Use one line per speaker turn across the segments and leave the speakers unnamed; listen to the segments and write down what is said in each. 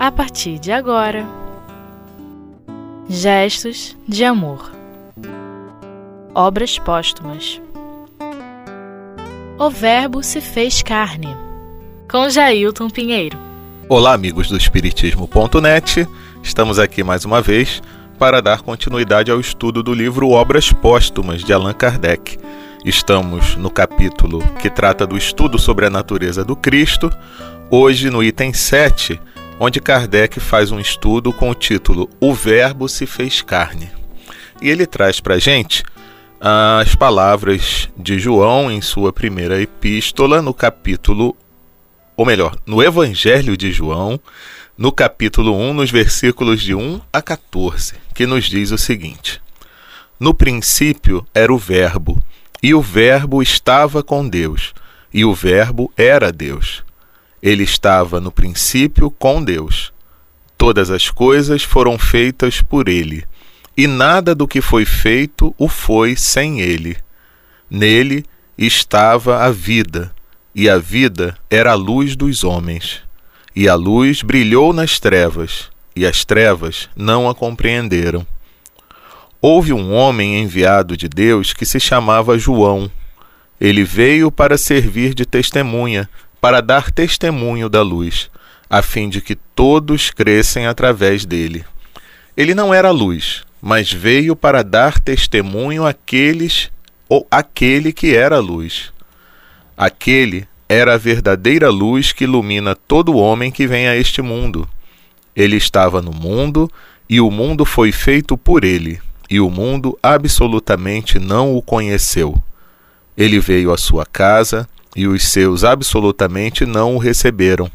a partir de agora. Gestos de amor. Obras póstumas. O Verbo se fez carne. Com Jailton Pinheiro.
Olá, amigos do Espiritismo.net. Estamos aqui mais uma vez para dar continuidade ao estudo do livro Obras Póstumas de Allan Kardec. Estamos no capítulo que trata do estudo sobre a natureza do Cristo, hoje no item 7, onde Kardec faz um estudo com o título O Verbo se fez carne. E ele traz para a gente as palavras de João em sua primeira epístola, no capítulo, ou melhor, no Evangelho de João, no capítulo 1, nos versículos de 1 a 14, que nos diz o seguinte: No princípio era o Verbo, e o Verbo estava com Deus, e o Verbo era Deus. Ele estava no princípio com Deus. Todas as coisas foram feitas por ele, e nada do que foi feito o foi sem ele. Nele estava a vida, e a vida era a luz dos homens. E a luz brilhou nas trevas, e as trevas não a compreenderam. Houve um homem enviado de Deus que se chamava João. Ele veio para servir de testemunha para dar testemunho da luz, a fim de que todos crescem através dele. Ele não era luz, mas veio para dar testemunho àqueles ou aquele que era luz. Aquele era a verdadeira luz que ilumina todo homem que vem a este mundo. Ele estava no mundo e o mundo foi feito por ele, e o mundo absolutamente não o conheceu. Ele veio à sua casa, e os seus absolutamente não o receberam.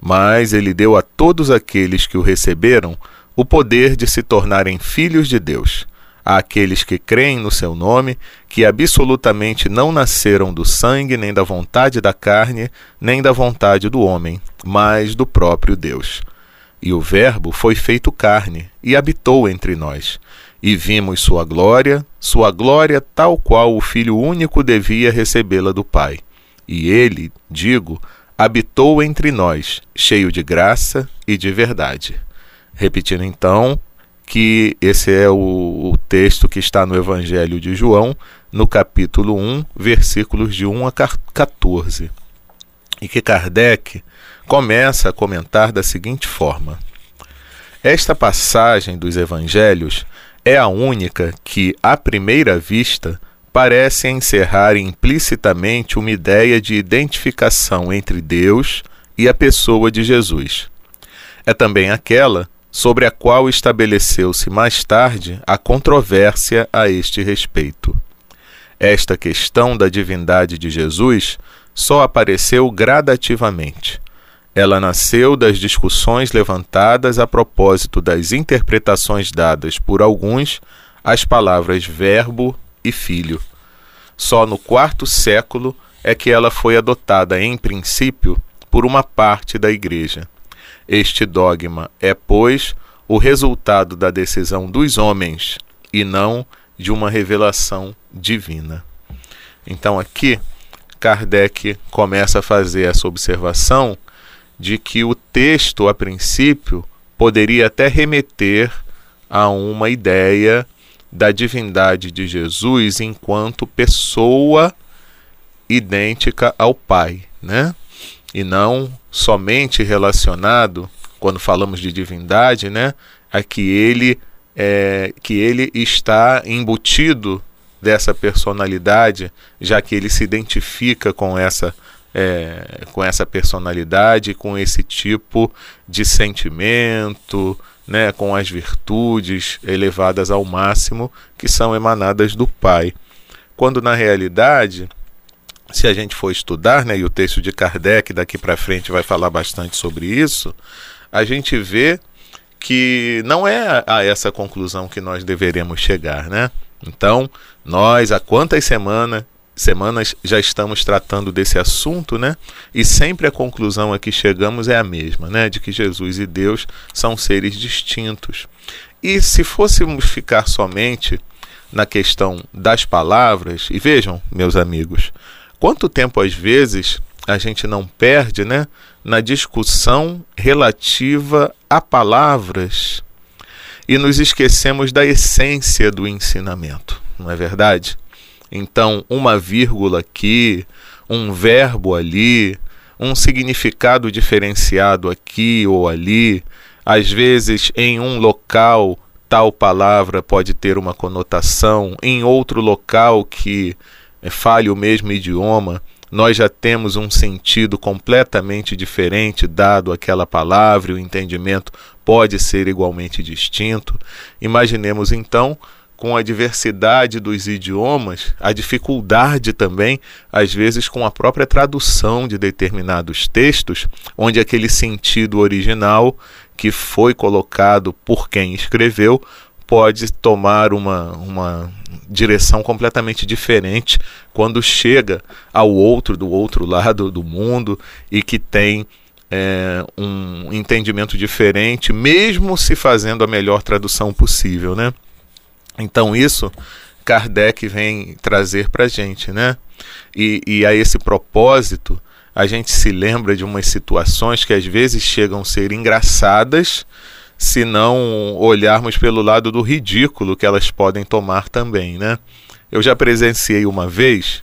Mas ele deu a todos aqueles que o receberam o poder de se tornarem filhos de Deus, àqueles que creem no seu nome, que absolutamente não nasceram do sangue, nem da vontade da carne, nem da vontade do homem, mas do próprio Deus. E o Verbo foi feito carne e habitou entre nós. E vimos sua glória, sua glória tal qual o Filho único devia recebê-la do Pai e ele, digo, habitou entre nós, cheio de graça e de verdade. Repetindo então que esse é o, o, texto que está no Evangelho de João, no capítulo 1, versículos de 1 a 14. E que Kardec começa a comentar da seguinte forma: Esta passagem dos Evangelhos é a única que, à primeira vista, parece encerrar implicitamente uma ideia de identificação entre Deus e a pessoa de Jesus. É também aquela sobre a qual estabeleceu-se mais tarde a controvérsia a este respeito. Esta questão da divindade de Jesus só apareceu gradativamente. Ela nasceu das discussões levantadas a propósito das interpretações dadas por alguns às palavras Verbo e filho. Só no quarto século é que ela foi adotada, em princípio, por uma parte da Igreja. Este dogma é, pois, o resultado da decisão dos homens e não de uma revelação divina. Então, aqui, Kardec começa a fazer essa observação de que o texto, a princípio, poderia até remeter a uma ideia da divindade de Jesus enquanto pessoa idêntica ao Pai, né? E não somente relacionado, quando falamos de divindade, né, a que ele é, que ele está embutido dessa personalidade, já que ele se identifica com essa é, com essa personalidade, com esse tipo de sentimento, né, com as virtudes elevadas ao máximo que são emanadas do Pai. Quando na realidade, se a gente for estudar, né, e o texto de Kardec daqui para frente vai falar bastante sobre isso, a gente vê que não é a essa conclusão que nós deveremos chegar, né? Então, nós há quantas semanas semanas já estamos tratando desse assunto, né? E sempre a conclusão a que chegamos é a mesma, né? De que Jesus e Deus são seres distintos. E se fôssemos ficar somente na questão das palavras, e vejam, meus amigos, quanto tempo às vezes a gente não perde, né, na discussão relativa a palavras e nos esquecemos da essência do ensinamento, não é verdade? Então, uma vírgula aqui, um verbo ali, um significado diferenciado aqui ou ali, às vezes em um local tal palavra pode ter uma conotação, em outro local que fale o mesmo idioma, nós já temos um sentido completamente diferente dado aquela palavra, e o entendimento pode ser igualmente distinto. Imaginemos então com a diversidade dos idiomas, a dificuldade também, às vezes, com a própria tradução de determinados textos, onde aquele sentido original que foi colocado por quem escreveu pode tomar uma, uma direção completamente diferente quando chega ao outro, do outro lado do mundo e que tem é, um entendimento diferente, mesmo se fazendo a melhor tradução possível, né? Então isso Kardec vem trazer para a gente, né? E, e a esse propósito, a gente se lembra de umas situações que às vezes chegam a ser engraçadas, se não olharmos pelo lado do ridículo que elas podem tomar também, né? Eu já presenciei uma vez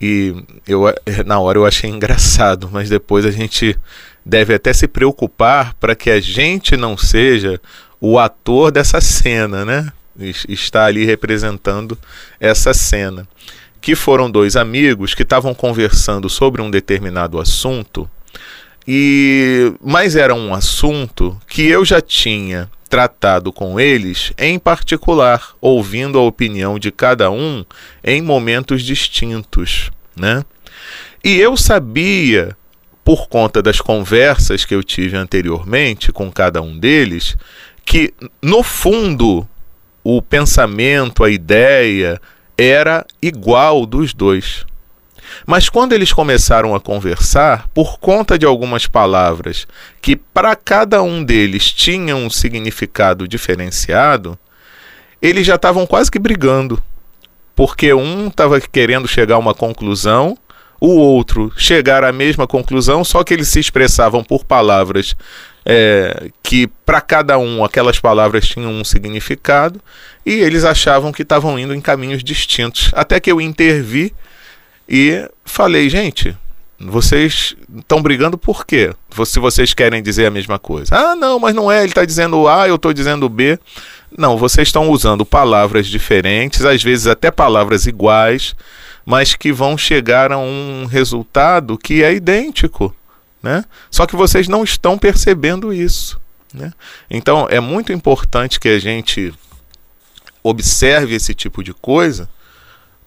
e eu na hora eu achei engraçado, mas depois a gente deve até se preocupar para que a gente não seja o ator dessa cena, né? Está ali representando essa cena. Que foram dois amigos que estavam conversando sobre um determinado assunto, e mas era um assunto que eu já tinha tratado com eles em particular, ouvindo a opinião de cada um em momentos distintos, né? E eu sabia, por conta das conversas que eu tive anteriormente com cada um deles, que no fundo o pensamento, a ideia era igual dos dois. Mas quando eles começaram a conversar, por conta de algumas palavras que para cada um deles tinham um significado diferenciado, eles já estavam quase que brigando. Porque um estava querendo chegar a uma conclusão, o outro chegar à mesma conclusão, só que eles se expressavam por palavras é, que para cada um aquelas palavras tinham um significado e eles achavam que estavam indo em caminhos distintos. Até que eu intervi e falei, gente, vocês estão brigando por quê? Se vocês querem dizer a mesma coisa. Ah, não, mas não é, ele está dizendo A, eu estou dizendo B. Não, vocês estão usando palavras diferentes, às vezes até palavras iguais, mas que vão chegar a um resultado que é idêntico. Né? Só que vocês não estão percebendo isso. Né? Então é muito importante que a gente observe esse tipo de coisa,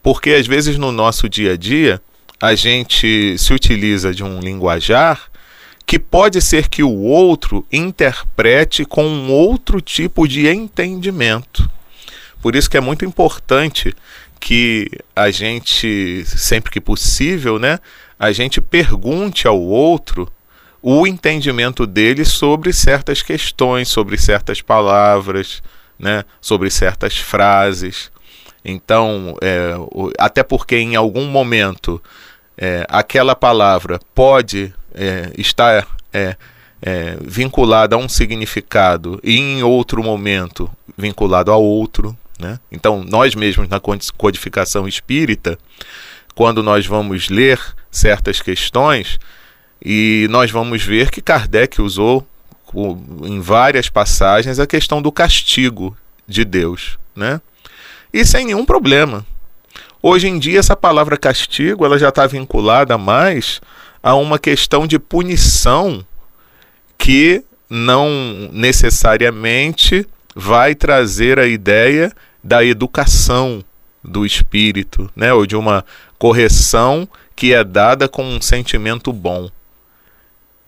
porque às vezes no nosso dia a dia a gente se utiliza de um linguajar que pode ser que o outro interprete com um outro tipo de entendimento. Por isso que é muito importante que a gente, sempre que possível, né, a gente pergunte ao outro o entendimento dele sobre certas questões, sobre certas palavras, né, sobre certas frases. Então, é, até porque em algum momento é, aquela palavra pode é, estar é, é, vinculada a um significado e em outro momento vinculado a outro. Né? Então, nós mesmos na codificação espírita, quando nós vamos ler certas questões, e nós vamos ver que Kardec usou em várias passagens a questão do castigo de Deus, né? E sem nenhum problema. Hoje em dia essa palavra castigo ela já está vinculada mais a uma questão de punição que não necessariamente vai trazer a ideia da educação do espírito, né, ou de uma correção que é dada com um sentimento bom.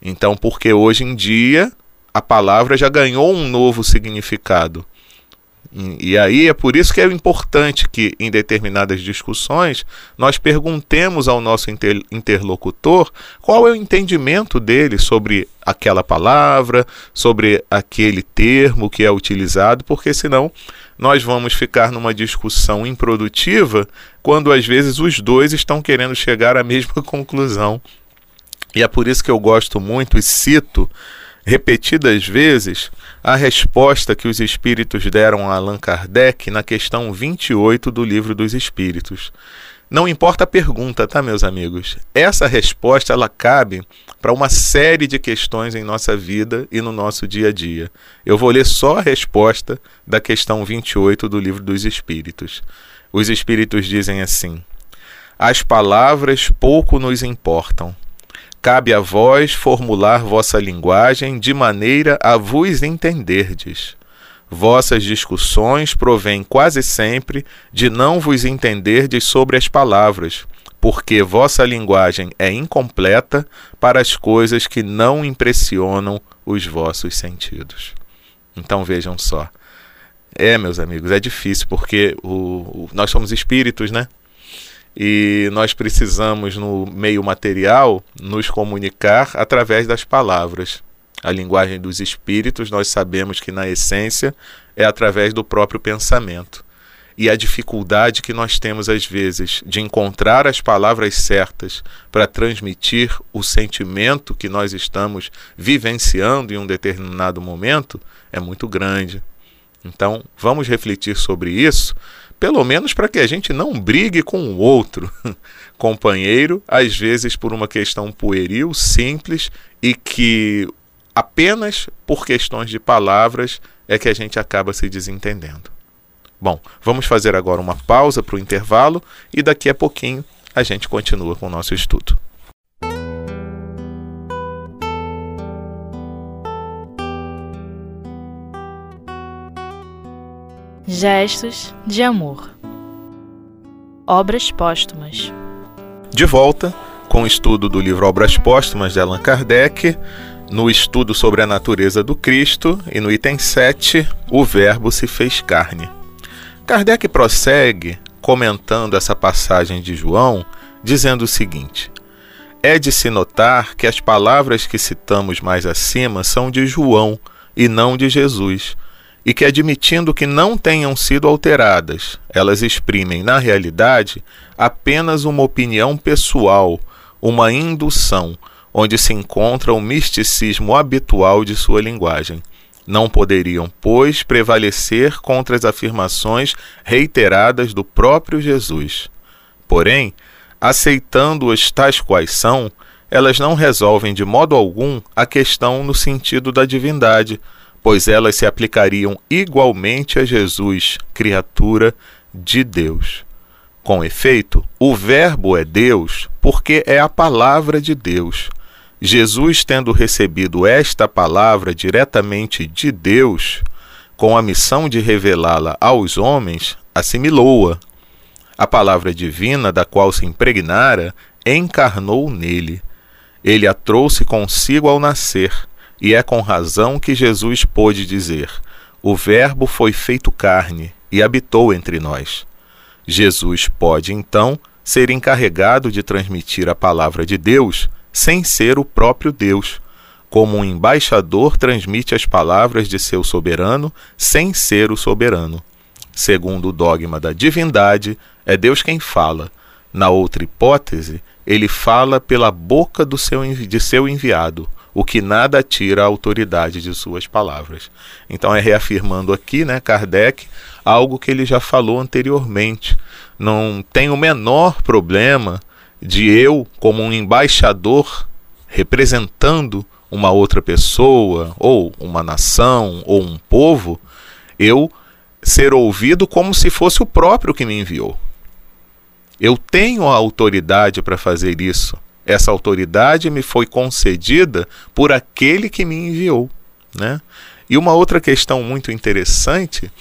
Então, porque hoje em dia a palavra já ganhou um novo significado. E, aí é por isso que é importante que em determinadas discussões nós perguntemos ao nosso inter, interlocutor qual é o entendimento dele sobre aquela palavra, sobre aquele termo que é utilizado, porque senão nós vamos ficar numa discussão improdutiva quando às vezes os dois estão querendo chegar à mesma conclusão. E é por isso que eu gosto muito e cito repetidas vezes a resposta que os espíritos deram a Allan Kardec na questão 28 do Livro dos Espíritos. Não importa a pergunta, tá, meus amigos? Essa resposta ela cabe para uma série de questões em nossa vida e no nosso dia a dia. Eu vou ler só a resposta da questão 28 do Livro dos Espíritos. Os espíritos dizem assim: As palavras pouco nos importam. Cabe a vós formular vossa linguagem de maneira a vos entenderdes. Vossas discussões provêm quase sempre de não vos entenderdes sobre as palavras, porque vossa linguagem é incompleta para as coisas que não impressionam os vossos sentidos. Então vejam só. É, meus amigos, é difícil porque o, o, nós somos espíritos, né? E nós precisamos, no meio material, nos comunicar através das palavras a linguagem dos espíritos, nós sabemos que na essência é através do próprio pensamento. E a dificuldade que nós temos às vezes de encontrar as palavras certas para transmitir o sentimento que nós estamos vivenciando em um determinado momento é muito grande. Então, vamos refletir sobre isso, pelo menos para que a gente não brigue com o outro companheiro, às vezes por uma questão pueril, simples e que apenas por questões de palavras é que a gente acaba se desentendendo. Bom, vamos fazer agora uma pausa para o intervalo e daqui a pouquinho a gente continua com o nosso estudo.
Gestos de amor. Obras póstumas.
De volta com o estudo do livro Obras Póstumas de Allan Kardec, no estudo sobre a natureza do Cristo e no item 7, o Verbo se fez carne. Kardec prossegue comentando essa passagem de João, dizendo o seguinte: É de se notar que as palavras que citamos mais acima são de João e não de Jesus, e que, admitindo que não tenham sido alteradas, elas exprimem, na realidade, apenas uma opinião pessoal, uma indução onde se encontra o misticismo habitual de sua linguagem. Não poderiam, pois, prevalecer contra as afirmações reiteradas do próprio Jesus. Porém, aceitando-as tais quais são, elas não resolvem de modo algum a questão no sentido da divindade, pois elas se aplicariam igualmente a Jesus, criatura de Deus. Com efeito, o Verbo é Deus porque é a palavra de Deus. Jesus, tendo recebido esta palavra diretamente de Deus, com a missão de revelá-la aos homens, assimilou-a. A palavra divina, da qual se impregnara, encarnou nele. Ele a trouxe consigo ao nascer, e é com razão que Jesus pôde dizer: O Verbo foi feito carne e habitou entre nós. Jesus pode, então, ser encarregado de transmitir a palavra de Deus sem ser o próprio Deus, como um embaixador transmite as palavras de seu soberano sem ser o soberano. Segundo o dogma da divindade, é Deus quem fala. Na outra hipótese, ele fala pela boca seu, de seu enviado, o que nada tira a autoridade de suas palavras. Então é reafirmando aqui, né, Kardec, algo que ele já falou anteriormente. Não tem o menor problema de eu, como um embaixador, representando uma outra pessoa, ou uma nação, ou um povo, eu ser ouvido como se fosse o próprio que me enviou. Eu tenho a autoridade para fazer isso. Essa autoridade me foi concedida por aquele que me enviou. Né? E uma outra questão muito interessante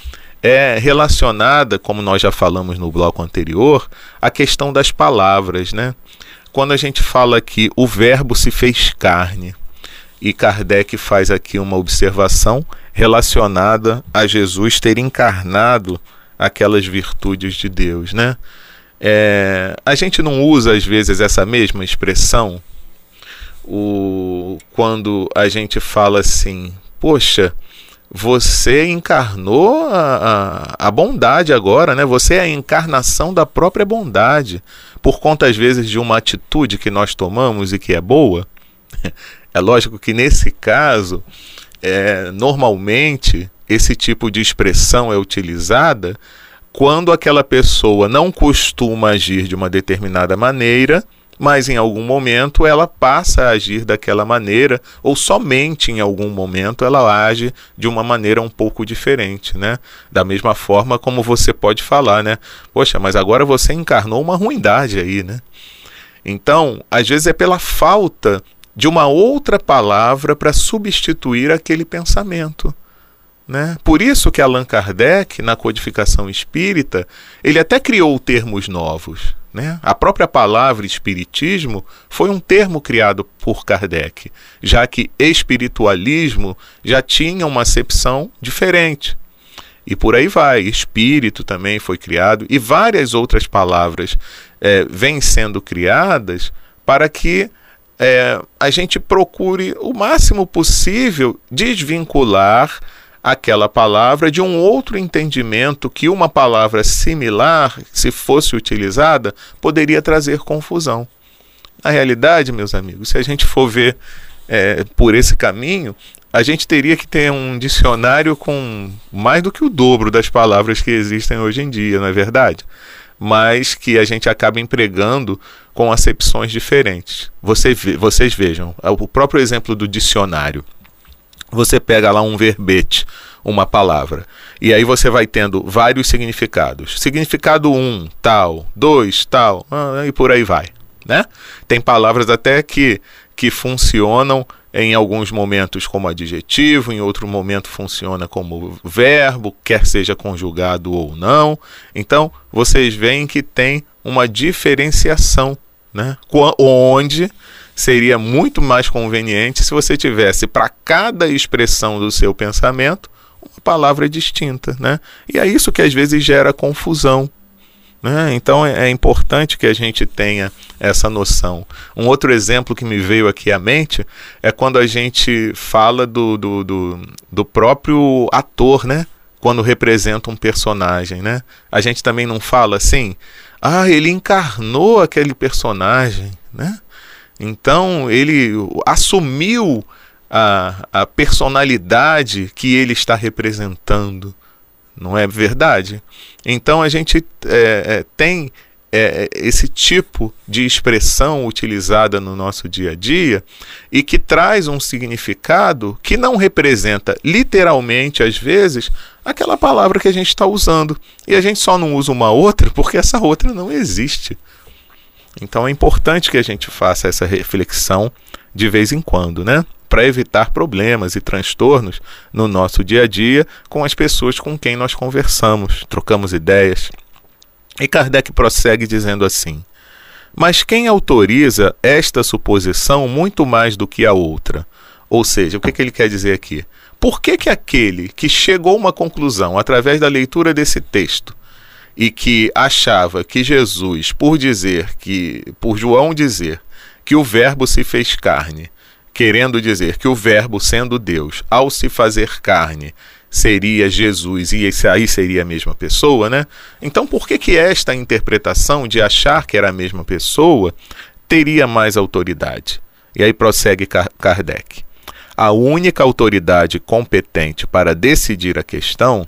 é relacionada, como nós já falamos no bloco anterior, à questão das palavras, né? Quando a gente fala que o verbo se fez carne, e Kardec faz aqui uma observação relacionada a Jesus ter encarnado aquelas virtudes de Deus, né? É, a gente não usa às vezes essa mesma expressão o, quando a gente fala assim, poxa, você encarnou a, a, a, bondade agora, né? Você é a encarnação da própria bondade. Por conta, às vezes, de uma atitude que nós tomamos e que é boa, É lógico que nesse caso, é, normalmente esse tipo de expressão é utilizada quando aquela pessoa não costuma agir de uma determinada maneira, mas em algum momento ela passa a agir daquela maneira, ou somente em algum momento ela age de uma maneira um pouco diferente, né? Da mesma forma como você pode falar, né? Poxa, mas agora você encarnou uma ruindade aí, né? Então, às vezes é pela falta de uma outra palavra para substituir aquele pensamento. Né? Por isso que Allan Kardec, na codificação espírita, ele até criou termos novos. Né? A própria palavra espiritismo foi um termo criado por Kardec, já que espiritualismo já tinha uma acepção diferente. E por aí vai. Espírito também foi criado, e várias outras palavras é, vêm sendo criadas para que é, a gente procure o máximo possível desvincular aquela palavra de um outro entendimento que uma palavra similar, se fosse utilizada, poderia trazer confusão. Na realidade, meus amigos, se a gente for ver é, por esse caminho, a gente teria que ter um dicionário com mais do que o dobro das palavras que existem hoje em dia, não é verdade? Mas que a gente acaba empregando com acepções diferentes. Você, vocês vejam, o próprio exemplo do dicionário você pega lá um verbete, uma palavra, e aí você vai tendo vários significados. Significado 1, um, tal, 2, tal, ah, e por aí vai. Né? Tem palavras até que, que funcionam em alguns momentos como adjetivo, em outro momento funciona como verbo, quer seja conjugado ou não. Então, vocês veem que tem uma diferenciação, né? onde seria muito mais conveniente se você tivesse para cada expressão do seu pensamento uma palavra distinta, né? E é isso que às vezes gera confusão. Né? Então é, é importante que a gente tenha essa noção. Um outro exemplo que me veio aqui à mente é quando a gente fala do, do, do, do próprio ator, né? quando representa um personagem, né? A gente também não fala assim, ah, ele encarnou aquele personagem, né? Então ele assumiu a, a personalidade que ele está representando, não é verdade? Então a gente é, é, tem é, esse tipo de expressão utilizada no nosso dia a dia e que traz um significado que não representa literalmente, às vezes, aquela palavra que a gente está usando. E a gente só não usa uma outra porque essa outra não existe. Então é importante que a gente faça essa reflexão de vez em quando, né? Para evitar problemas e transtornos no nosso dia a dia com as pessoas com quem nós conversamos, trocamos ideias. E Kardec prossegue dizendo assim: Mas quem autoriza esta suposição muito mais do que a outra? Ou seja, o que, que ele quer dizer aqui? Por que, que aquele que chegou a uma conclusão através da leitura desse texto e que achava que Jesus, por dizer que, por João dizer que o Verbo se fez carne, querendo dizer que o Verbo, sendo Deus, ao se fazer carne, seria Jesus e esse aí seria a mesma pessoa, né? Então, por que que esta interpretação de achar que era a mesma pessoa teria mais autoridade? E aí prossegue Kardec. A única autoridade competente para decidir a questão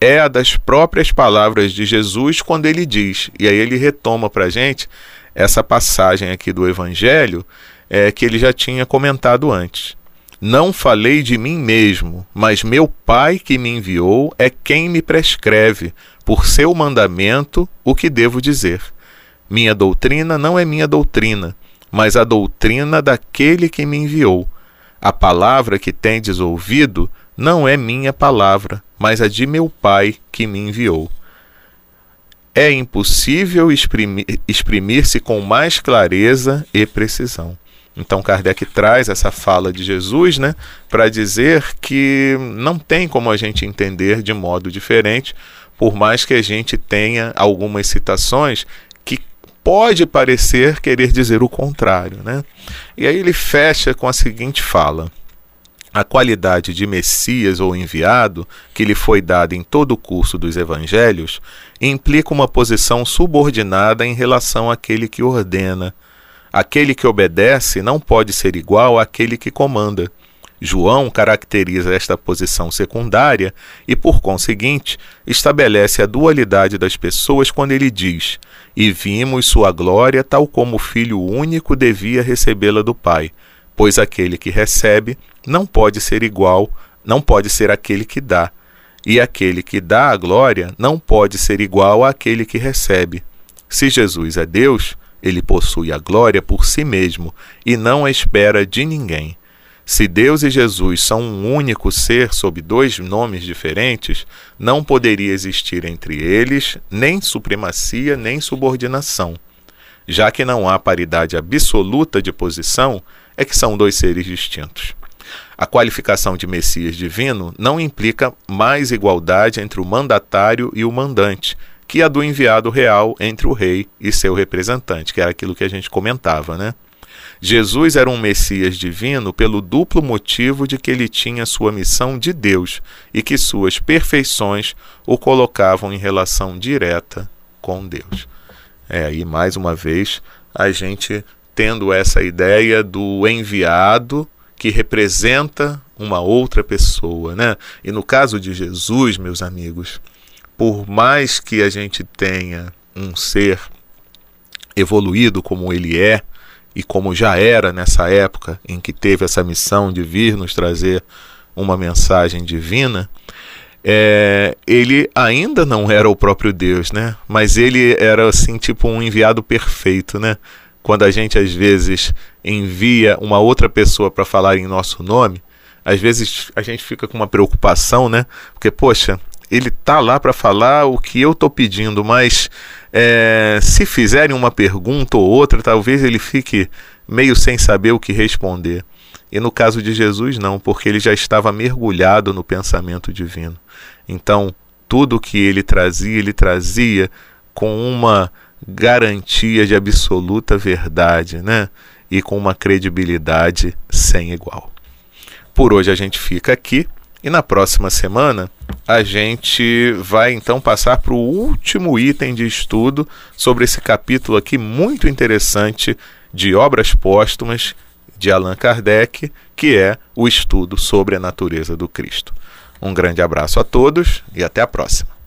é a das próprias palavras de Jesus quando ele diz, e aí ele retoma para a gente essa passagem aqui do Evangelho é, que ele já tinha comentado antes. Não falei de mim mesmo, mas meu Pai que me enviou é quem me prescreve, por seu mandamento, o que devo dizer. Minha doutrina não é minha doutrina, mas a doutrina daquele que me enviou. A palavra que tendes ouvido não é minha palavra, mas a de meu Pai que me enviou. É impossível exprimir-se com mais clareza e precisão. Então Kardec traz essa fala de Jesus, né, para dizer que não tem como a gente entender de modo diferente, por mais que a gente tenha algumas citações pode parecer querer dizer o contrário, né? E aí ele fecha com a seguinte fala: a qualidade de Messias ou enviado, que lhe foi dada em todo o curso dos evangelhos, implica uma posição subordinada em relação àquele que ordena, Aquele que obedece não pode ser igual àquele que comanda. João caracteriza esta posição secundária e, por conseguinte, estabelece a dualidade das pessoas quando ele diz: E vimos sua glória tal como o Filho único devia recebê-la do Pai, pois aquele que recebe não pode ser igual, não pode ser aquele que dá, e aquele que dá a glória não pode ser igual àquele que recebe. Se Jesus é Deus, ele possui a glória por si mesmo e não a espera de ninguém. Se Deus e Jesus são um único ser sob dois nomes diferentes, não poderia existir entre eles nem supremacia nem subordinação. Já que não há paridade absoluta de posição, é que são dois seres distintos. A qualificação de Messias divino não implica mais igualdade entre o mandatário e o mandante, que a do enviado real entre o rei e seu representante, que era aquilo que a gente comentava, né? Jesus era um Messias divino pelo duplo motivo de que ele tinha sua missão de Deus e que suas perfeições o colocavam em relação direta com Deus. É aí, mais uma vez, a gente tendo essa ideia do enviado que representa uma outra pessoa, né? E no caso de Jesus, meus amigos, por mais que a gente tenha um ser evoluído como ele é, e como já era nessa época em que teve essa missão de vir nos trazer uma mensagem divina, é, ele ainda não era o próprio Deus, né? Mas ele era assim tipo um enviado perfeito, né? Quando a gente às vezes envia uma outra pessoa para falar em nosso nome, às vezes a gente fica com uma preocupação, né? Porque poxa, ele tá lá para falar o que eu tô pedindo, mas é, se fizerem uma pergunta ou outra, talvez ele fique meio sem saber o que responder. E no caso de Jesus, não, porque ele já estava mergulhado no pensamento divino. Então, tudo que ele trazia, ele trazia com uma garantia de absoluta verdade, né? E com uma credibilidade sem igual. Por hoje a gente fica aqui. E na próxima semana a gente vai então passar para o último item de estudo sobre esse capítulo aqui muito interessante de obras póstumas de Allan Kardec, que é o estudo sobre a natureza do Cristo. Um grande abraço a todos e até a próxima.